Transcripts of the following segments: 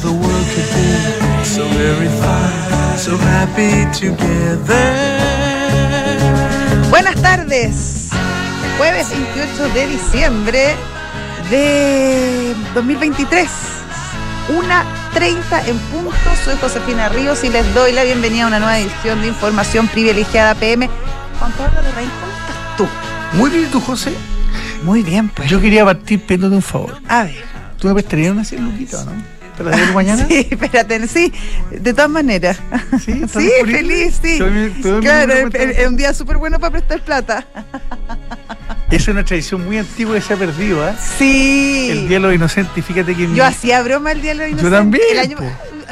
the world could be so very fine, so happy together. Buenas tardes. Jueves 28 de diciembre de 2023. Una 30 en punto. Soy Josefina Ríos y les doy la bienvenida a una nueva edición de Información Privilegiada PM. Juan Pablo Larraín, ¿cómo estás tú? Muy bien, ¿y tú, José. Muy bien, pues. Yo quería partir pidiéndote un favor. A ver. ¿Tú me prestarías una 100 luquitas, no? ¿Para la mañana? Sí, espérate, sí, de todas maneras. Sí, ¿estás Sí, feliz, sí. Te mi- te mi Claro, es, es- un día súper bueno para prestar plata. Es una tradición muy antigua que se ha perdido, ¿ah? Sí. El Día de los Inocentes. Y Fíjate que mi- Yo hacía broma el día de los Yo inocentes. también. El año...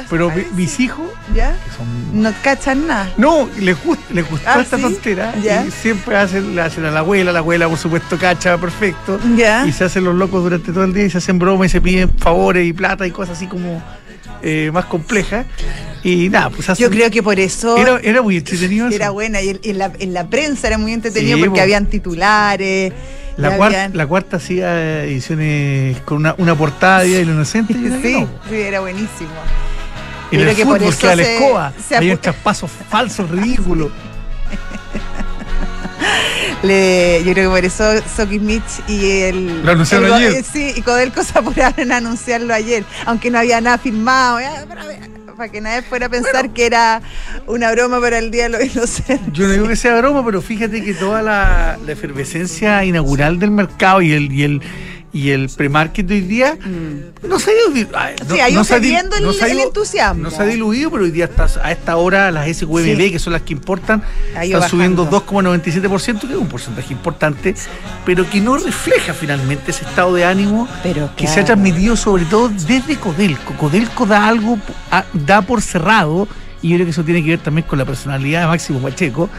Pero mi- mis hijos, ¿Ya? que son. No cachan nada. No, les, gust- les gustó Ah, esta ¿sí? tontera. Ya. Y siempre hacen, le hacen a la abuela, la abuela, por supuesto, cacha, perfecto. ¿Ya? Y se hacen los locos durante todo el día y se hacen bromas y se piden favores y plata y cosas así como eh, más complejas. Y nada, pues hacen- Yo creo que por eso Era, era muy entretenido. era eso. buena. Y en, la, en la prensa era muy entretenido Sí, porque po. habían titulares. La, cuarta, la cuarta hacía ediciones con una, una portada de Día del Inocente. Sí, no. sí, era buenísimo. En creo el que por fútbol eso queda la se- escoba. se Hay un traspaso falso, ridículo. Le- yo creo que por eso Soki Mitch y el. Lo anunciaron el- ayer. Sí, y Codelco se apuraron en anunciarlo ayer, aunque no había nada firmado. para que nadie fuera a pensar que era una broma para el Día de los Inocentes. Yo no digo que sea broma, pero fíjate que toda la, la efervescencia inaugural del mercado y el y el y el pre-market de hoy día no se ha ido. di- ay, no- Mm. Sí, ha ido no cediendo el- no entusiasmo. No se ha diluido, pero hoy día a esta hora las SQBB, Sí. que son las que importan, están subiendo bajando. 2,97%, que es un porcentaje importante, pero que no refleja finalmente ese estado de ánimo Pero que se ha transmitido sobre todo desde Codelco. Codelco da algo, da por cerrado, y yo creo que eso tiene que ver también con la personalidad de Máximo Pacheco,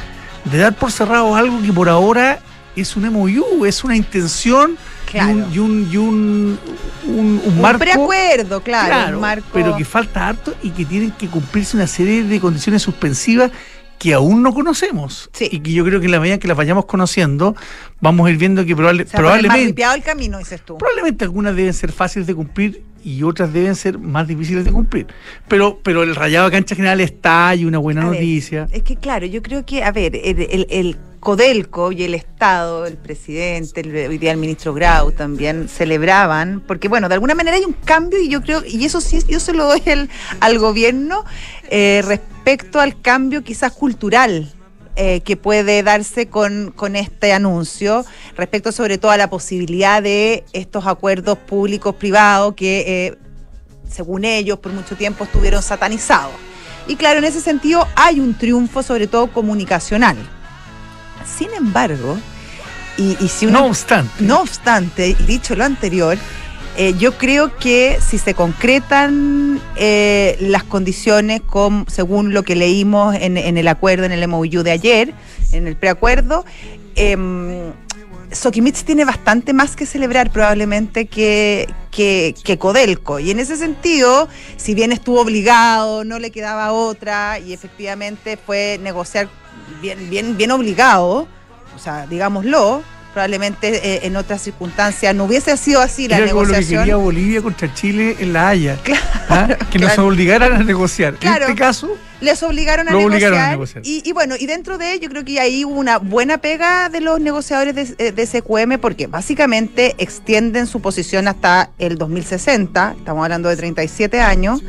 de dar por cerrado algo que por ahora es un MOU, es una intención Claro. y un, y un, y un, un- un Un marco. preacuerdo, claro, claro, un marco. pero que falta harto y que tienen que cumplirse una serie de condiciones suspensivas que aún no conocemos Sí. y que yo creo que en la medida que las vayamos conociendo vamos a ir viendo que probable- se va a poner más probablemente el camino, dices tú. Probablemente algunas deben ser fáciles de cumplir y otras deben ser más difíciles de cumplir. Pero, pero el rayado de cancha general está y una buena A ver, noticia. es que claro, yo creo que, a ver, el, el- el Codelco y el Estado, el presidente, el, hoy día el ministro Grau también celebraban, porque bueno, de alguna manera hay un cambio y yo creo, y eso sí, yo se lo doy al, gobierno eh, respecto al cambio quizás cultural. eh, que puede darse con, con este anuncio respecto sobre todo a la posibilidad de estos acuerdos públicos privados que eh, según ellos, por mucho tiempo estuvieron satanizados. Y claro, en ese sentido hay un triunfo, sobre todo comunicacional. Sin embargo, y, y si uno... No obstante, No obstante, dicho lo anterior, eh, yo creo que si se concretan eh, las condiciones con, según lo que leímos en, en el acuerdo, en el MOU de ayer, en el preacuerdo, eh, Soquimich tiene bastante más que celebrar probablemente que, que, que Codelco. Y en ese sentido, si bien estuvo obligado, no le quedaba otra, y efectivamente fue negociar bien, bien, bien obligado, o sea, digámoslo, probablemente eh, en otras circunstancias no hubiese sido así la era como lo que negociación. quería Bolivia contra Chile en La Haya. ¿ah? Que nos claro. obligaran a negociar. Claro. En este caso, Les obligaron a Lo negociar. obligaron a negociar. Y, y bueno, y dentro de ello, yo creo que ahí hubo una buena pega de los negociadores de, eh, de SQM porque básicamente extienden su posición hasta el 2060, estamos hablando de 37 años,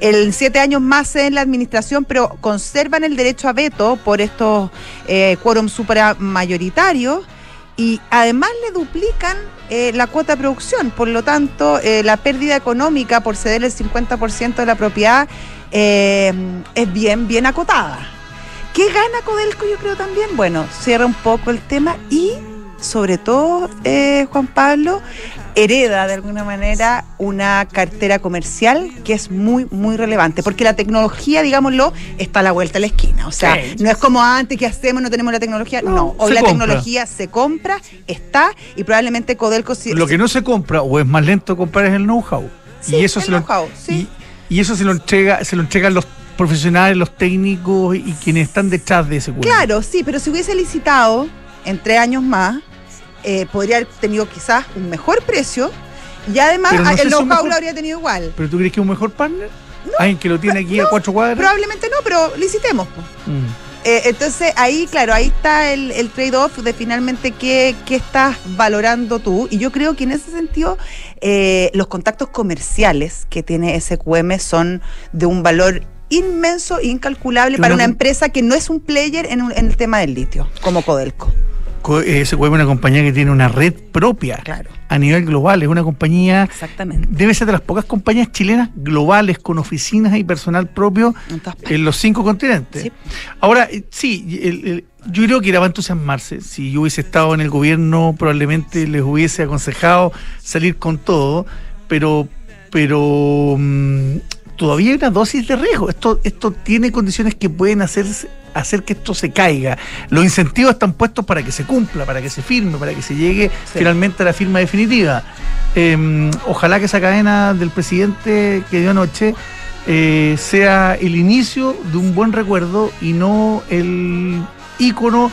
el 7 años más en la administración, pero conservan el derecho a veto por estos eh, quórum supramayoritarios y además le duplican eh, la cuota de producción. Por lo tanto, eh, la pérdida económica por ceder el 50% de la propiedad eh, es bien, bien acotada. ¿Qué gana Codelco? Yo creo también. Bueno, cierra un poco el tema y, sobre todo, Juan Pablo, hereda de alguna manera una cartera comercial que es muy, muy relevante, porque la tecnología, digámoslo, está a la vuelta de la esquina. O sea, Sí. no es como antes que hacemos, no tenemos la tecnología. No, No, hoy la compra. tecnología se compra, está y probablemente Codelco sí- lo que no se compra o es más lento comprar es el know-how. Sí, y eso el se lo, sí. y, y eso se lo entrega, se lo entregan los profesionales, los técnicos y quienes están detrás de ese cuento. Claro, sí, pero si hubiese licitado en tres años más, eh, podría haber tenido quizás un mejor precio Y además, no ah, el know-how lo habría tenido igual. ¿Pero tú crees que es un mejor partner? ¿Alguien que lo tiene aquí a cuatro cuadras? Probablemente no, pero licitemos. Mm. Eh, entonces ahí, claro, ahí está el, el trade-off de finalmente qué, qué estás valorando tú. Y yo creo que en ese sentido eh, los contactos comerciales que tiene SQM son de un valor inmenso, incalculable para una empresa que no es un player en, un- en el tema del litio, como Codelco. SQM es una compañía que tiene una red propia Claro. a nivel global. Es una compañía, Exactamente. debe ser de las pocas compañías chilenas globales con oficinas y personal propio En los cinco continentes. Sí. Ahora, eh, sí, el- el- yo creo que era para entusiasmarse. Si yo hubiese estado en el gobierno, probablemente les hubiese aconsejado salir con todo, pero, pero mm, todavía hay una dosis de riesgo. Esto, esto tiene condiciones que pueden hacerse- hacer que esto se caiga. Los incentivos están puestos para que se cumpla, para que se firme, para que se llegue Sí. finalmente a la firma definitiva. Eh, ojalá que esa cadena del presidente que dio anoche eh, sea el inicio de un buen recuerdo y no el ícono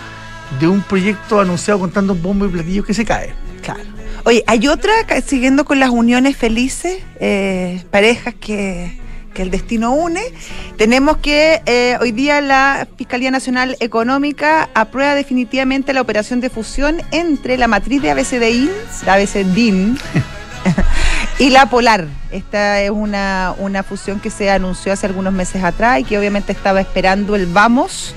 de un proyecto anunciado con tantos bombos y platillos que se cae. Claro. Oye, hay otra, siguiendo con las uniones felices, eh, parejas que, que el destino une. Tenemos que eh, hoy día la Fiscalía Nacional Económica aprueba definitivamente la operación de fusión entre la matriz de ABCDIN, la ABCDIN, y la Polar. Esta es una, una fusión que se anunció hace algunos meses atrás y que obviamente estaba esperando el vamos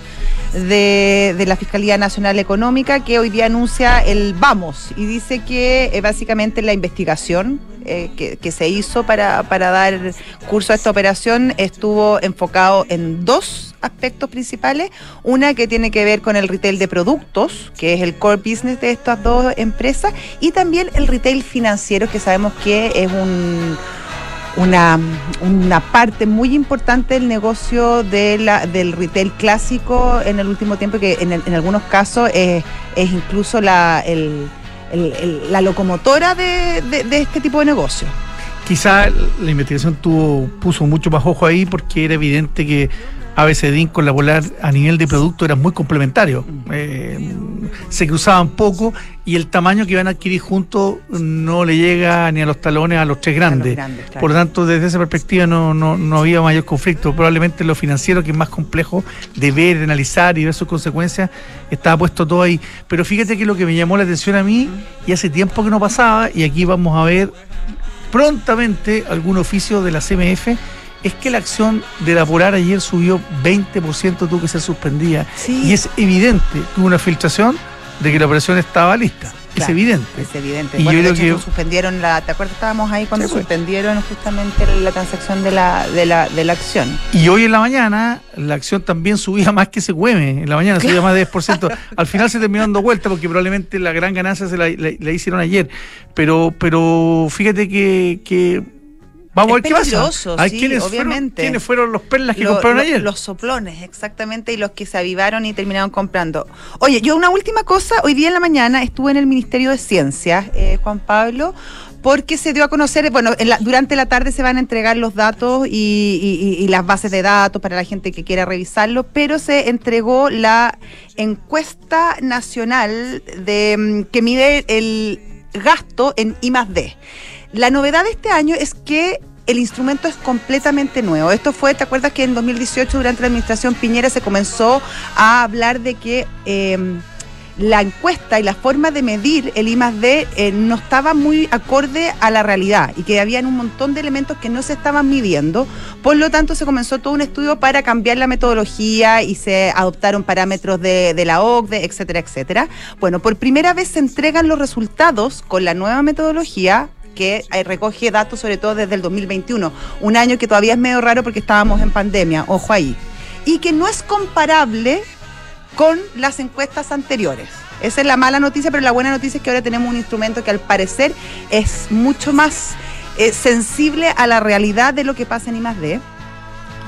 de, la Fiscalía Nacional Económica que hoy día anuncia el vamos y dice que eh, básicamente la investigación eh, que, que se hizo para, para dar curso a esta operación estuvo enfocado en dos aspectos principales. Una que tiene que ver con el retail de productos, que es el core business de estas dos empresas, y también el retail financiero, que sabemos que es un una, una parte muy importante del negocio de la, del retail clásico en el último tiempo, que en, en algunos casos es, es incluso la, el- la locomotora de- de este tipo de negocio. Quizá la investigación tuvo, puso mucho más ojo ahí porque era evidente que ABCDIN con la Polar a nivel de producto eran muy complementarios. Eh, se cruzaban poco y el tamaño que iban a adquirir juntos no le llega ni a los talones a los tres grandes. grandes, claro. Por lo tanto, desde esa perspectiva no, no, no había mayor conflicto. Probablemente lo financiero, que es más complejo de ver, de analizar y ver sus consecuencias, estaba puesto todo ahí. Pero fíjate que lo que me llamó la atención a mí, y hace tiempo que no pasaba, y aquí vamos a ver prontamente algún oficio de la CMF, es que la acción de la Polar ayer subió 20%, tuvo que ser suspendida. Sí. Y es evidente que hubo una filtración de que la operación estaba lista. Es Claro, evidente. Es evidente. Y bueno, yo creo que- suspendieron la. ¿Te acuerdas? Estábamos ahí cuando Sí, pues. suspendieron justamente la transacción de la, de la, de la acción. Y hoy en la mañana la acción también subía más que se cueme. En la mañana subía más de 10%. Al final se terminó dando vuelta porque probablemente la gran ganancia se la, la- la hicieron ayer. Pero, pero fíjate que, que vamos a ver qué pasa. ver sí, quiénes Fueron, obviamente. quiénes fueron los perlas que Lo- compraron lo- ayer. Los soplones, exactamente, y los que se avivaron y terminaron comprando. Oye, yo una última cosa, hoy día en la mañana estuve en el Ministerio de Ciencias, eh, Juan Pablo, porque se dio a conocer, bueno, en la- durante la tarde se van a entregar los datos y, y- y- y las bases de datos para la gente que quiera revisarlo, pero se entregó la encuesta nacional de mm, que mide el gasto en I más D. La novedad de este año es que el instrumento es completamente nuevo. Esto fue, ¿te acuerdas que en 2018, durante la administración Piñera, se comenzó a hablar de que eh, la encuesta y la forma de medir el I D eh, no estaba muy acorde a la realidad y que habían un montón de elementos que no se estaban midiendo. Por lo tanto, se comenzó todo un estudio para cambiar la metodología y se adoptaron parámetros de, de la OCDE, etcétera, etcétera. Bueno, por primera vez se entregan los resultados con la nueva metodología que eh, recoge datos sobre todo desde el 2021, un año que todavía es medio raro porque estábamos en pandemia, ojo ahí, y que no es comparable con las encuestas anteriores. Esa es la mala noticia, pero la buena noticia es que ahora tenemos un instrumento que al parecer es mucho más eh, sensible a la realidad de lo que pasa en I+D.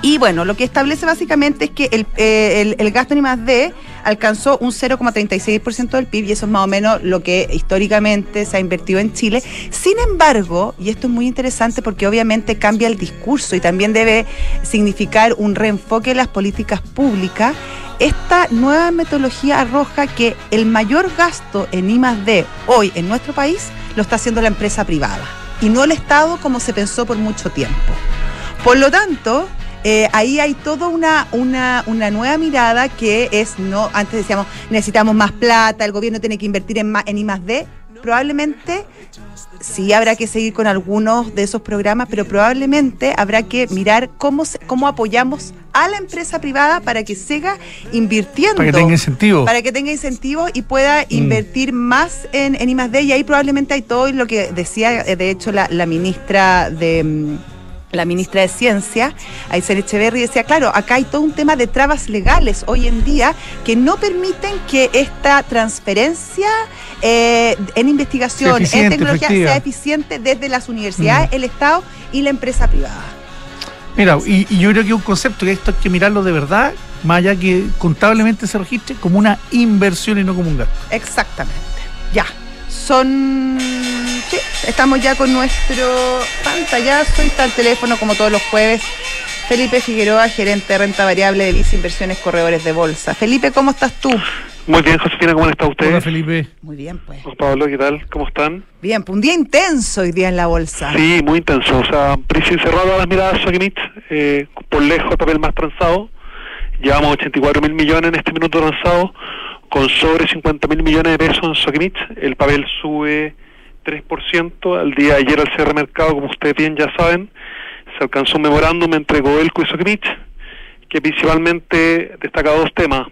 Y bueno, lo que establece básicamente es que el, eh, el- gasto en I+D alcanzó un 0,36% del PIB y eso es más o menos lo que históricamente se ha invertido en Chile. Sin embargo, y esto es muy interesante porque obviamente cambia el discurso y también debe significar un reenfoque de las políticas públicas, esta nueva metodología arroja que el mayor gasto en I+D hoy en nuestro país lo está haciendo la empresa privada. y no el Estado como se pensó por mucho tiempo. Por lo tanto, eh, ahí hay toda una, una, una, nueva mirada que es, no, antes decíamos, necesitamos más plata, el gobierno tiene que invertir en, más, en I más D. Probablemente sí habrá que seguir con algunos de esos programas, pero probablemente habrá que mirar cómo, cómo apoyamos a la empresa privada para que siga invirtiendo. Para que tenga incentivos. Para que tenga incentivos y pueda mm. invertir más en, en I+.D. Y ahí probablemente hay todo lo que decía, eh, de hecho, la, la ministra de mm, la ministra de Ciencia, Aysén Echeverry, decía, claro, acá hay todo un tema de trabas legales hoy en día que no permiten que esta transferencia eh, en investigación, en tecnología, sea eficiente desde las universidades, mm. el Estado y la empresa privada. Mira, y, yo creo que un concepto que esto hay que mirarlo de verdad, más allá que contablemente se registre como una inversión y no como un gasto. Exactamente. Ya. Son. Sí, estamos ya con nuestro pantallazo y está el teléfono como todos los jueves. Felipe Figueroa, gerente de renta variable de Visa Inversiones Corredores de Bolsa. Felipe, ¿cómo estás tú? Muy bien, Josefina, ¿cómo está usted? Hola, Felipe. Muy bien, pues. Juan Pablo, ¿qué tal? ¿Cómo están? Bien, pues un día intenso hoy día en la bolsa. Sí, muy intenso. O sea, precio cerrado a las miradas Soquimit, eh, por lejos el papel más transado. Llevamos 84 mil millones en este minuto transado, con sobre 50 mil millones de pesos en Soquimit. El papel sube 3%. Al día de ayer al cierre mercado, como ustedes bien ya saben, se alcanzó un memorándum entre Goelco y Soquimit, que principalmente destaca dos temas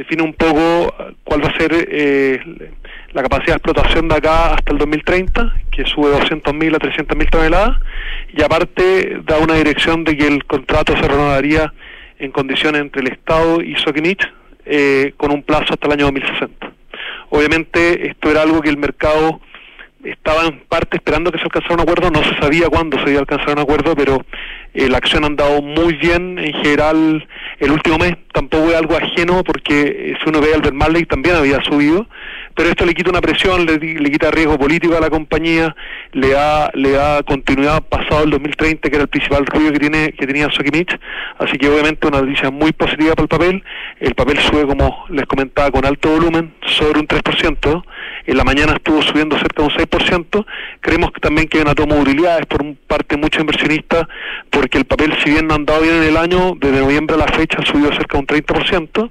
define un poco cuál va a ser eh, la capacidad de explotación de acá hasta el 2030, que sube 200.000 a 300.000 toneladas, y aparte da una dirección de que el contrato se renovaría en condiciones entre el Estado y Soquimich eh, con un plazo hasta el año 2060. Obviamente esto era algo que el mercado estaba en parte esperando que se alcanzara un acuerdo, no se sabía cuándo se iba a alcanzar un acuerdo, pero eh, la acción ha andado muy bien. En general el último mes, tampoco es algo ajeno porque eh, si uno ve al Marley también había subido, pero esto le quita una presión, le, le, quita riesgo político a la compañía, le da, le da continuidad pasado el 2030, que era el principal ruido que tiene que tenía Sokimich, así que obviamente una noticia muy positiva para el papel, el papel sube como les comentaba con alto volumen, sobre un 3%, en la mañana estuvo subiendo cerca de un 6%, creemos que también que hay una toma de utilidades por parte muchos inversionistas, porque el papel si bien no ha andado bien en el año, desde noviembre a la fecha ha subido cerca de un 30%,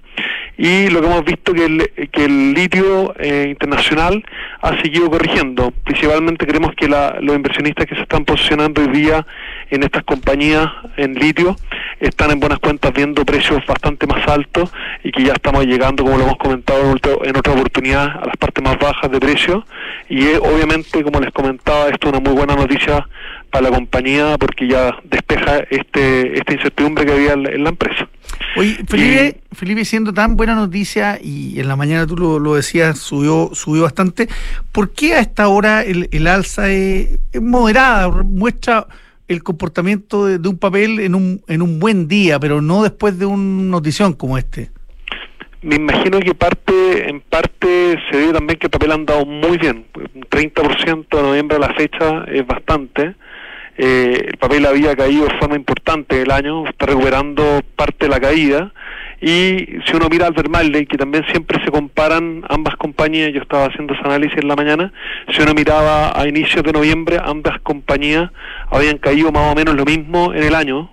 y lo que hemos visto que el, que el litio eh, internacional ha seguido corrigiendo. Principalmente creemos que los inversionistas que se están posicionando hoy día en estas compañías en litio están en buenas cuentas viendo precios bastante más altos y que ya estamos llegando, como lo hemos comentado en otra oportunidad, a las partes más bajas de precio. Y obviamente, como les comentaba, esto es una muy buena noticia para la compañía porque ya despeja este esta incertidumbre que había en la empresa. Oye, Felipe, Felipe, siendo tan buena noticia y en la mañana tú lo, decías, subió subió bastante, ¿por qué a esta hora el, alza es, moderada? Muestra el comportamiento de, un papel en un, en un buen día, pero no después de una notición como este. Me imagino que parte en parte se debe también que el papel ha andado muy bien. Un 30% de noviembre a la fecha es bastante. Eh, el papel había caído de forma importante el año, está recuperando parte de la caída. Y si uno mira al Vermalde, que también siempre se comparan ambas compañías, yo estaba haciendo ese análisis en la mañana, si uno miraba a inicios de noviembre, ambas compañías habían caído más o menos lo mismo en el año,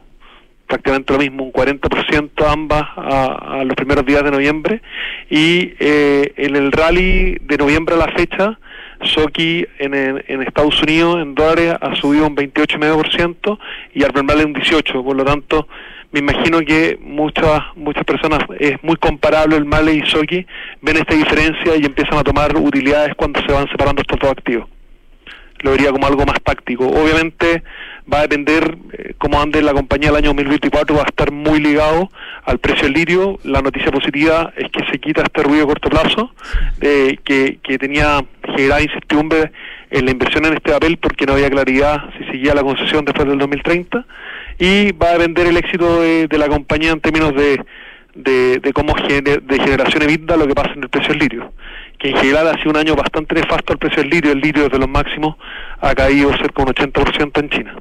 prácticamente lo mismo, un 40% ambas a, los primeros días de noviembre, y eh, en el rally de noviembre a la fecha, Soki en, Estados Unidos en dólares ha subido un 28,5% y Albemarle un 18%. Por lo tanto, me imagino que muchas muchas personas, es muy comparable el Male y Soki, ven esta diferencia y empiezan a tomar utilidades cuando se van separando estos dos activos. Lo vería como algo más táctico. Obviamente va a depender eh, cómo ande la compañía el año 2024, va a estar muy ligado al precio del litio. La noticia positiva es que se quita este ruido a corto plazo, que, que tenía generada incertidumbre en la inversión en este papel porque no había claridad si seguía la concesión después del 2030 y va a depender el éxito de, la compañía en términos de, de, cómo de generación EBITDA lo que pasa en el precio del litio que en general ha sido un año bastante nefasto al precio del litio, el litio de los máximos ha caído cerca de un 80% en China.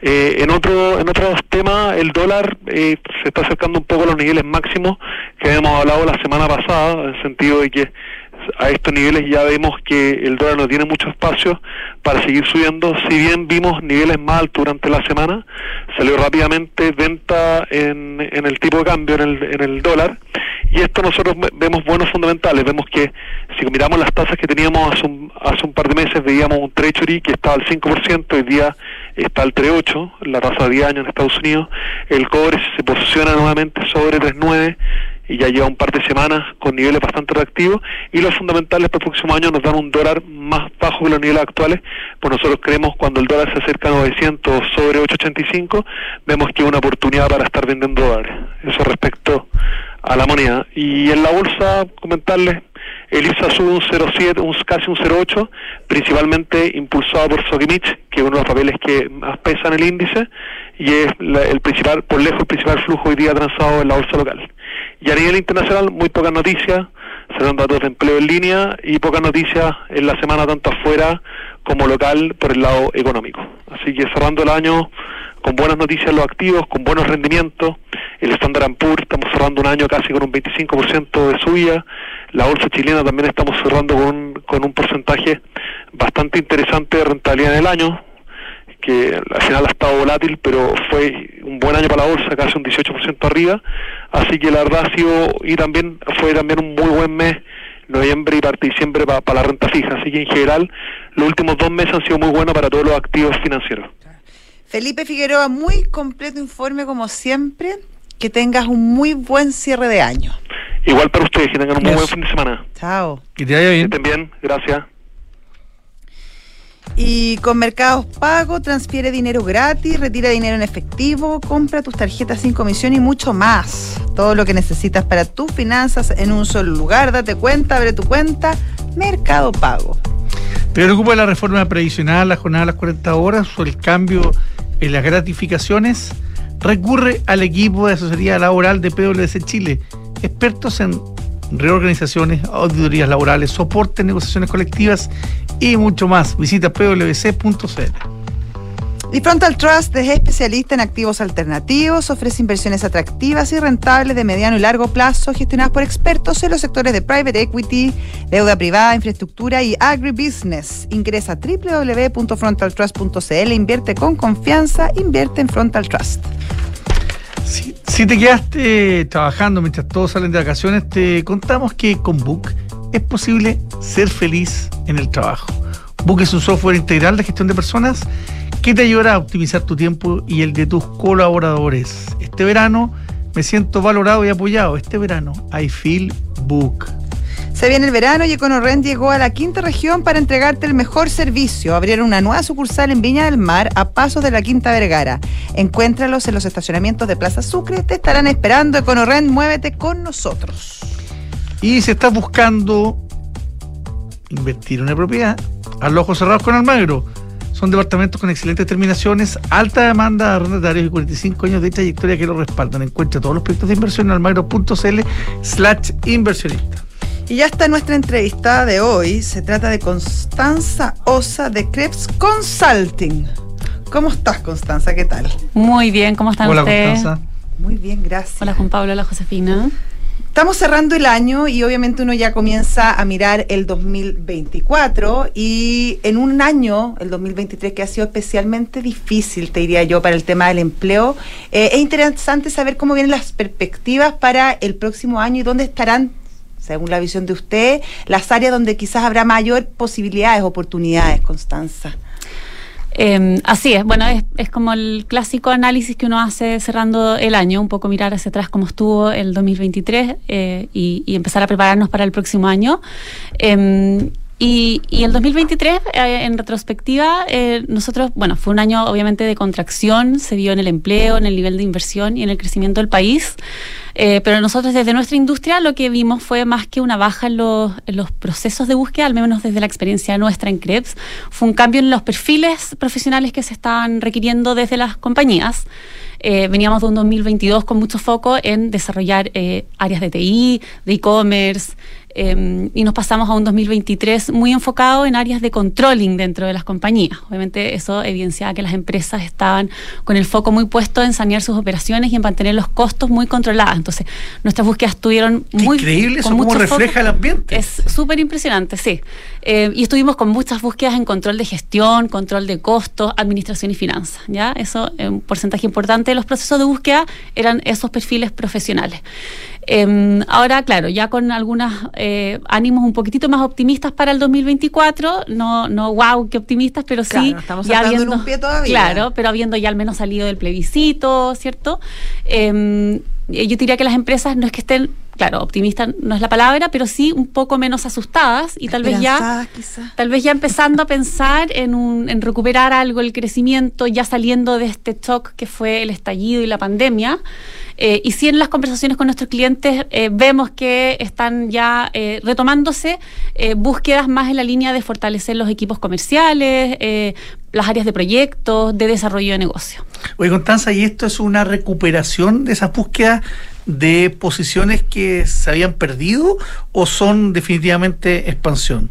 Eh, en otro en otros temas, el dólar eh, se está acercando un poco a los niveles máximos que habíamos hablado la semana pasada, en el sentido de que a estos niveles ya vemos que el dólar no tiene mucho espacio para seguir subiendo. Si bien vimos niveles más altos durante la semana, salió rápidamente venta en, el tipo de cambio, en el, en el dólar. Y esto nosotros ve- vemos buenos fundamentales. Vemos que si miramos las tasas que teníamos hace un, hace un par de meses, veíamos un Treasury que estaba al 5%, hoy día está al 3,8%, la tasa de 10 años en Estados Unidos. El cobre se posiciona nuevamente sobre 3,9% y ya lleva un par de semanas con niveles bastante reactivos y los fundamentales para el próximo año nos dan un dólar más bajo que los niveles actuales, pues nosotros creemos cuando el dólar se acerca a 900 sobre 885, vemos que hay una oportunidad para estar vendiendo dólares. Eso respecto a la moneda. Y en la bolsa, comentarles, el IPSA sube un 0,7, un, casi un 0,8, principalmente impulsado por Sokimich, que es uno de los papeles que más pesan el índice, y es la- el principal, por lejos, el principal flujo hoy día transado en la bolsa local. Y a nivel internacional, muy pocas noticias, serán datos de empleo en línea y pocas noticias en la semana tanto afuera como local por el lado económico. Así que cerrando el año con buenas noticias los activos, con buenos rendimientos, el Standard Poor's estamos cerrando un año casi con un 25% de subida, la bolsa chilena también estamos cerrando con, un- con un porcentaje bastante interesante de rentabilidad en el año, que al final ha estado volátil, pero fue un buen año para la bolsa, casi un 18% arriba, así que la verdad ha sido, y también fue también un muy buen mes, noviembre y parte de diciembre para la renta fija, así que en general los últimos dos meses han sido muy buenos para todos los activos financieros. Felipe Figueroa, muy completo informe como siempre. Que tengas un muy buen cierre de año. Igual para ustedes, que tengan un muy buen fin de semana. Chao. Que te vaya Que bien. estén bien, gracias. Y con Mercados Pago, transfiere dinero gratis, retira dinero en efectivo, compra tus tarjetas sin comisión y mucho más. Todo lo que necesitas para tus finanzas en un solo lugar. Date cuenta, abre tu cuenta. Mercado Pago. ¿Te preocupa la reforma previsional, la jornada de las 40 horas o el cambio en las gratificaciones? Recurre al equipo de asesoría laboral de PwC Chile, expertos en reorganizaciones, auditorías laborales, soporte, negociaciones colectivas y mucho más. Visita pwc.cl. Y Frontal Trust es especialista en activos alternativos, ofrece inversiones atractivas y rentables de mediano y largo plazo gestionadas por expertos en los sectores de private equity, deuda privada, infraestructura y agribusiness. Ingresa a www.frontaltrust.cl, invierte con confianza, invierte en Frontal Trust. Si, si te quedaste trabajando mientras todos salen de vacaciones, te contamos que con Book es posible ser feliz en el trabajo. Book es un software integral de gestión de personas que te ayudará a optimizar tu tiempo y el de tus colaboradores. Este verano me siento valorado y apoyado. Este verano, I feel Book. Se viene el verano y EconoRent llegó a la quinta región para entregarte el mejor servicio. Abrieron una nueva sucursal en Viña del Mar a pasos de la Quinta Vergara. Encuéntralos en los estacionamientos de Plaza Sucre. Te estarán esperando. EconoRent, muévete con nosotros. Y si estás buscando invertir en una propiedad, a los ojos cerrados con Almagro. Son departamentos con excelentes terminaciones, alta demanda de arrendatarios y 45 años de trayectoria que lo respaldan. Encuentra todos los proyectos de inversión en almagro.cl slash inversionista. Y ya está nuestra entrevistada de hoy. Se trata de Constanza Osa de Krebs Consulting. ¿Cómo estás, Constanza? ¿Qué tal? Muy bien, ¿cómo están Hola, ustedes? Constanza. Muy bien, gracias. Hola Juan Pablo, hola Josefina. Estamos cerrando el año y obviamente uno ya comienza a mirar el 2024 y en un año, el 2023, que ha sido especialmente difícil, te diría yo, para el tema del empleo, eh, es interesante saber cómo vienen las perspectivas para el próximo año y dónde estarán, según la visión de usted, las áreas donde quizás habrá mayor posibilidades, oportunidades, Constanza. Eh, así es, bueno, es, es como el clásico análisis que uno hace cerrando el año, un poco mirar hacia atrás cómo estuvo el 2023 eh, y, y empezar a prepararnos para el próximo año. Eh, y, y el 2023, eh, en retrospectiva, eh, nosotros, bueno, fue un año obviamente de contracción, se vio en el empleo, en el nivel de inversión y en el crecimiento del país. Eh, pero nosotros desde nuestra industria lo que vimos fue más que una baja en los, en los procesos de búsqueda, al menos desde la experiencia nuestra en Krebs, fue un cambio en los perfiles profesionales que se estaban requiriendo desde las compañías. Eh, veníamos de un 2022 con mucho foco en desarrollar áreas de TI, de e-commerce, eh, y nos pasamos a un 2023 muy enfocado en áreas de controlling dentro de las compañías. Obviamente eso evidenciaba que las empresas estaban con el foco muy puesto en sanear sus operaciones y en mantener los costos muy controlados. Entonces, nuestras búsquedas estuvieron muy... Increíble eso, cómo refleja el ambiente. Es súper impresionante, sí. Eh, y estuvimos con muchas búsquedas en control de gestión, control de costos, administración y finanzas. ¿ya? Eso, un porcentaje importante de los procesos de búsqueda eran esos perfiles profesionales. Em, ahora, claro, ya con algunos eh, ánimos un poquitito más optimistas para el 2024, no, no wow, qué optimistas, pero sí. estamos ya viendo, un pie todavía. Claro, pero habiendo ya al menos salido del plebiscito, ¿cierto? Em, yo diría que las empresas no es que estén, claro, optimistas no es la palabra, pero sí un poco menos asustadas y tal vez ya, tal vez ya empezando a pensar en, un, en recuperar algo, el crecimiento, ya saliendo de este shock que fue el estallido y la pandemia. Eh, y si en las conversaciones con nuestros clientes eh, vemos que están ya eh, retomándose búsquedas más en la línea de fortalecer los equipos comerciales, las áreas de proyectos, de desarrollo de negocio. Oye, Constanza, ¿y esto es una recuperación de esas búsquedas de posiciones que se habían perdido o son definitivamente expansión?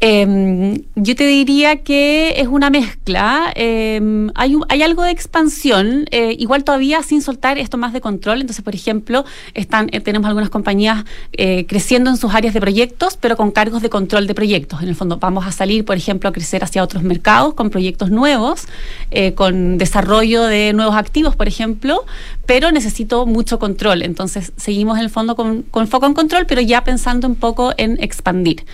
Eh, yo te diría que es una mezcla. Eh, hay, hay algo de expansión, eh, igual todavía sin soltar esto más de control. Entonces, por ejemplo, están, eh, tenemos algunas compañías eh, creciendo en sus áreas de proyectos, pero con cargos de control de proyectos. En el fondo, vamos a salir, por ejemplo, a crecer hacia otros mercados con proyectos nuevos, con desarrollo de nuevos activos, por ejemplo, pero necesito mucho control. Entonces, seguimos en el fondo con foco en control, pero ya pensando un poco en expandir.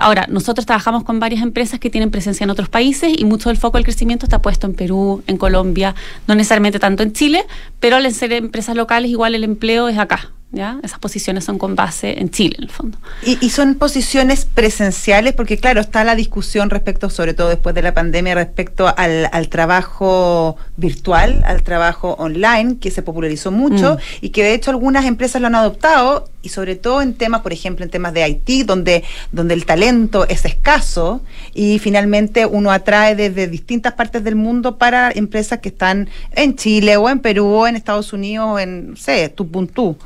ahora, nosotros nosotros trabajamos con varias empresas que tienen presencia en otros países y mucho del foco del crecimiento está puesto en Perú, en Colombia, no necesariamente tanto en Chile, pero al ser empresas locales igual el empleo es acá. ¿Ya? Esas posiciones son con base en Chile, en el fondo. Y, son posiciones presenciales, porque claro, está la discusión respecto, sobre todo después de la pandemia, respecto al, al trabajo virtual, al trabajo online, que se popularizó mucho mm. y que de hecho algunas empresas lo han adoptado, y sobre todo en temas, por ejemplo, en temas de Haití, donde, donde el talento es escaso y finalmente uno atrae desde distintas partes del mundo para empresas que están en Chile o en Perú o en Estados Unidos o en, no sé, Tupuntú.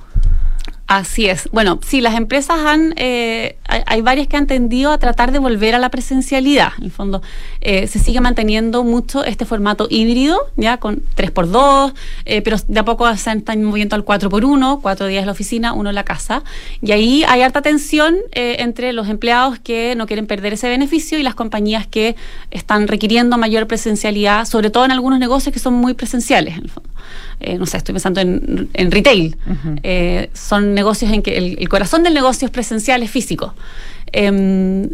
Así es. Bueno, sí, las empresas han, eh, hay, varias que han tendido a tratar de volver a la presencialidad. En el fondo, eh, se sigue manteniendo mucho este formato híbrido, ya con 3x2, eh, pero de a poco se están moviendo al 4x1, cuatro días en la oficina, uno en la casa. Y ahí hay harta tensión entre los empleados que no quieren perder ese beneficio y las compañías que están requiriendo mayor presencialidad, sobre todo en algunos negocios que son muy presenciales, en el fondo. No sé, estoy pensando en, retail. Eh, son negocios en que el, corazón del negocio es presencial, es físico. Em,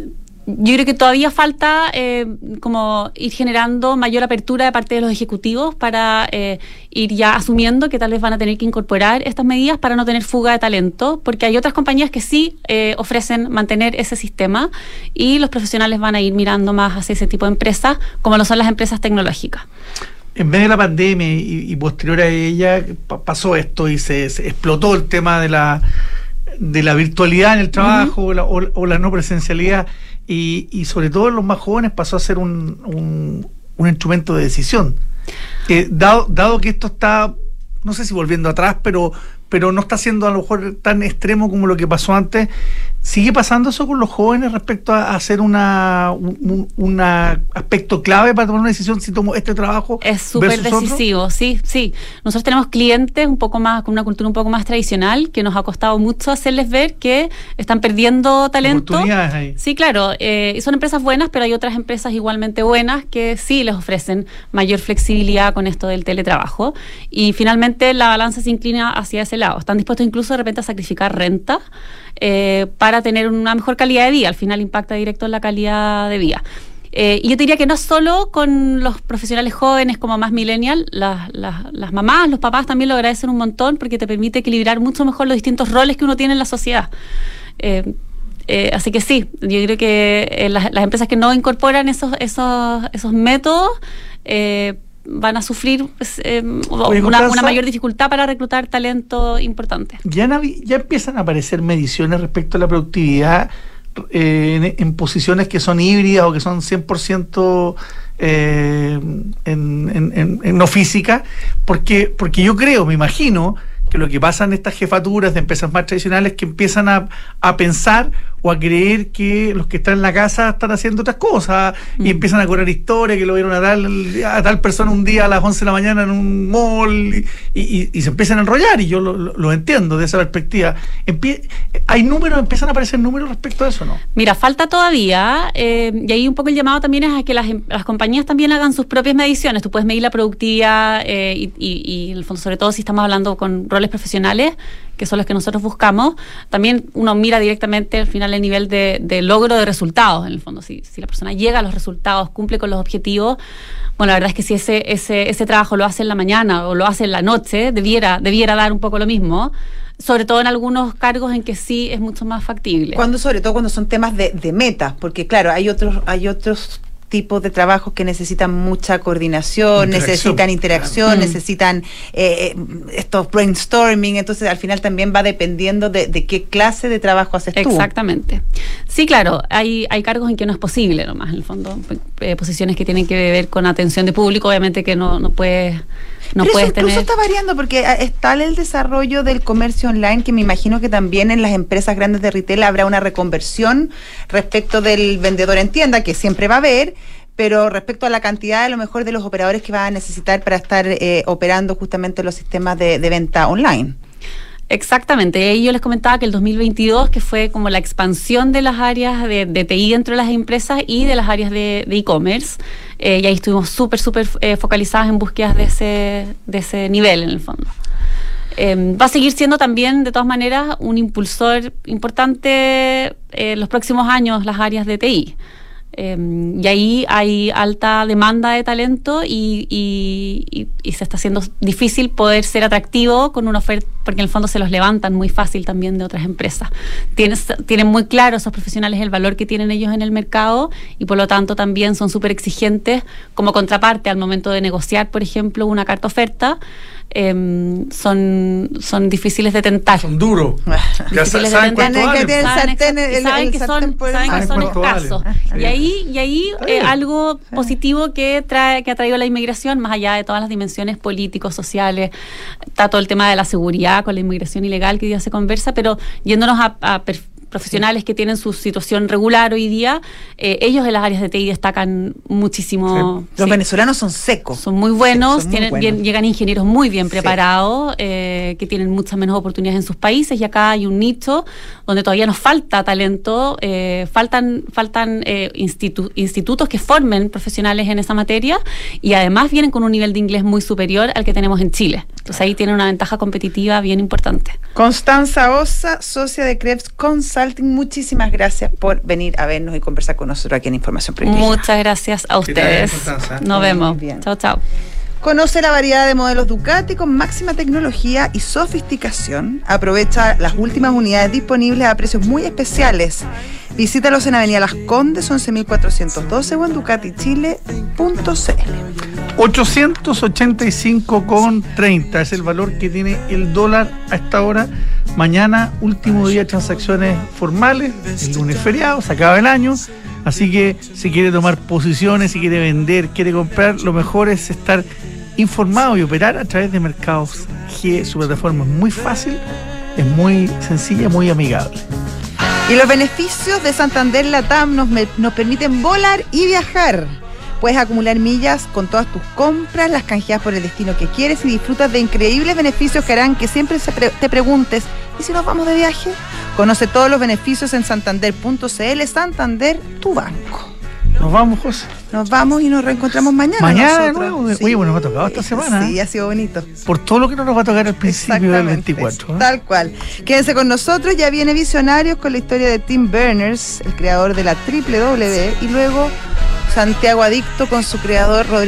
yo creo que todavía falta eh, como ir generando mayor apertura de parte de los ejecutivos para ir ya asumiendo que tal vez van a tener que incorporar estas medidas para no tener fuga de talento, porque hay otras compañías que sí ofrecen mantener ese sistema y los profesionales van a ir mirando más hacia ese tipo de empresas, como lo son las empresas tecnológicas en vez de la pandemia y, posterior a ella pasó esto y se, explotó el tema de la de la virtualidad en el trabajo o, la, no presencialidad y, sobre todo en los más jóvenes pasó a ser un, un, instrumento de decisión. Eh, dado, dado que esto está, no sé si volviendo atrás, pero pero no está siendo a lo mejor tan extremo como lo que pasó antes. ¿Sigue pasando eso con los jóvenes respecto a hacer una, un, aspecto clave para tomar una decisión si tomo este trabajo? Es súper decisivo, sí, sí. Nosotros tenemos clientes un poco más, con una cultura un poco más tradicional, que nos ha costado mucho hacerles ver que están perdiendo talento. Ahí. Sí, claro. Eh, son empresas buenas, pero hay otras empresas igualmente buenas que sí les ofrecen mayor flexibilidad con esto del teletrabajo. Y finalmente la balanza se inclina hacia ese Están dispuestos incluso de repente a sacrificar renta eh, para tener una mejor calidad de vida. Al final impacta directo en la calidad de vida. Eh, y yo diría que no solo con los profesionales jóvenes como más millennial, las, las, mamás, los papás también lo agradecen un montón porque te permite equilibrar mucho mejor los distintos roles que uno tiene en la sociedad. Eh, así que sí, yo creo que las, las, empresas que no incorporan esos, esos, esos métodos van a sufrir eh, una, mayor dificultad para reclutar talento importante. Ya, ya empiezan a aparecer mediciones respecto a la productividad eh, en, posiciones que son híbridas o que son 100% eh, en, en, no física, porque, porque yo creo, me imagino, que lo que pasa en estas jefaturas de empresas más tradicionales que empiezan a, a pensar o a creer que los que están en la casa están haciendo otras cosas y Mm. empiezan a cobrar historia, que lo vieron a tal, a tal persona un día a las 11 de la mañana en un mall y, y- y se empiezan a enrollar y yo lo, lo- lo entiendo de esa perspectiva. Empie- ¿Hay números, empiezan a aparecer números respecto a eso no? Mira, falta todavía, eh, y ahí un poco el llamado también es a que las, em- las compañías también hagan sus propias mediciones. Tú puedes medir la productividad eh, y, y- y, en el fondo, sobre todo si estamos hablando con roles profesionales, que son los que nosotros buscamos, también uno mira directamente al final el nivel de, de logro de resultados, en el fondo. Si, si la persona llega a los resultados, cumple con los objetivos, bueno, la verdad es que si ese, ese, ese trabajo lo hace en la mañana o lo hace en la noche, debiera, debiera dar un poco lo mismo. Sobre todo en algunos cargos en que sí es mucho más factible. Cuando, sobre todo cuando son temas de, de metas, porque claro, hay otros, hay otros tipos de trabajos que necesitan mucha coordinación, Interacción, necesitan interacción, claro. necesitan eh, eh, estos brainstorming, entonces al final también va dependiendo de, de qué clase de trabajo haces tú. Exactamente. Sí, claro, hay, hay cargos en que no es posible nomás, en el fondo. Eh, posiciones que tienen que ver con atención de público, obviamente que no, no puedes, no Pero puedes eso incluso tener. está variando porque ah, es tal el desarrollo del comercio online que me imagino que también en las empresas grandes de retail habrá una reconversión respecto del vendedor en tienda, que siempre va a haber, pero respecto a la cantidad a lo mejor de los operadores que va a necesitar para estar eh, operando justamente los sistemas de, de venta online. Exactamente. Y yo les comentaba que el 2022, que fue como la expansión de las áreas de, de TI dentro de las empresas y de las áreas de e-commerce, eh, y ahí estuvimos súper, súper eh, focalizadas en búsquedas de ese, de ese nivel, en el fondo. Eh, va a seguir siendo también, de todas maneras, un impulsor importante eh, en los próximos años las áreas de TI. Eh, y ahí hay alta demanda de talento y, y- y- y se está haciendo difícil poder ser atractivo con una oferta, porque en el fondo se los levantan muy fácil también de otras empresas. Tienes- tienen muy claro esos profesionales el valor que tienen ellos en el mercado y por lo tanto también son súper exigentes como contraparte al momento de negociar, por ejemplo, una carta oferta. eh, son, son difíciles de tentar. Son duros. Difíciles de saben tentar. cuánto Tienen que Saben sartén, el- saben el que son, saben que Saben son vale. escasos. Sí. Y ahí, y ahí eh, algo positivo que trae, que ha traído la inmigración, más allá de todas las dimensiones políticos, sociales, está todo el tema de la seguridad con la inmigración ilegal que día se conversa, pero yéndonos a, a profesionales que tienen su situación regular hoy día, eh, ellos en las áreas de TI destacan muchísimo. Los sí. venezolanos son secos. Son muy buenos, muy tienen, buenos. bien- llegan ingenieros muy bien preparados, eh, que tienen muchas menos oportunidades en sus países y acá hay un nicho donde todavía nos falta talento, eh, faltan, faltan institu- institutos que formen profesionales en esa materia y además vienen con un nivel de inglés muy superior al que tenemos en Chile. Entonces ahí tienen una ventaja competitiva bien importante. Constanza Osa, socia de Krebs Consulting, muchísimas gracias por venir a vernos y conversar con nosotros aquí en Información Privilegiada. Muchas gracias a ustedes. Nos vemos. Chao, chao. Conoce la variedad de modelos Ducati con máxima tecnología y sofisticación. Aprovecha las últimas unidades disponibles a precios muy especiales. Visítalos en Avenida Las Condes, 11.412 o en ducatichile.cl. 885,30 es el valor que tiene el dólar a esta hora. Mañana, último día de transacciones formales, el lunes feriado, se acaba el año. Así que si quiere tomar posiciones, si quiere vender, quiere comprar, lo mejor es estar informado y operar a través de Mercados G. Su plataforma es muy fácil, es muy sencilla, muy amigable. Y los beneficios de Santander Latam nos, nos permiten volar y viajar. Puedes acumular millas con todas tus compras, las canjeas por el destino que quieres y disfrutas de increíbles beneficios que harán que siempre te preguntes, ¿y si nos vamos de viaje? Conoce todos los beneficios en santander.cl. Santander, tu banco. Nos vamos, José. Nos vamos y nos reencontramos mañana. Mañana de nuevo. Oye, bueno, nos ha tocado esta semana. Sí, ¿eh? ha sido bonito. Por todo lo que no nos va a tocar al principio del Exactamente, 24. ¿eh? Tal cual. Quédense con nosotros, ya viene Visionarios con la historia de Tim Berners, el creador de la Triple W, y luego Santiago Adicto con su creador Rodrigo.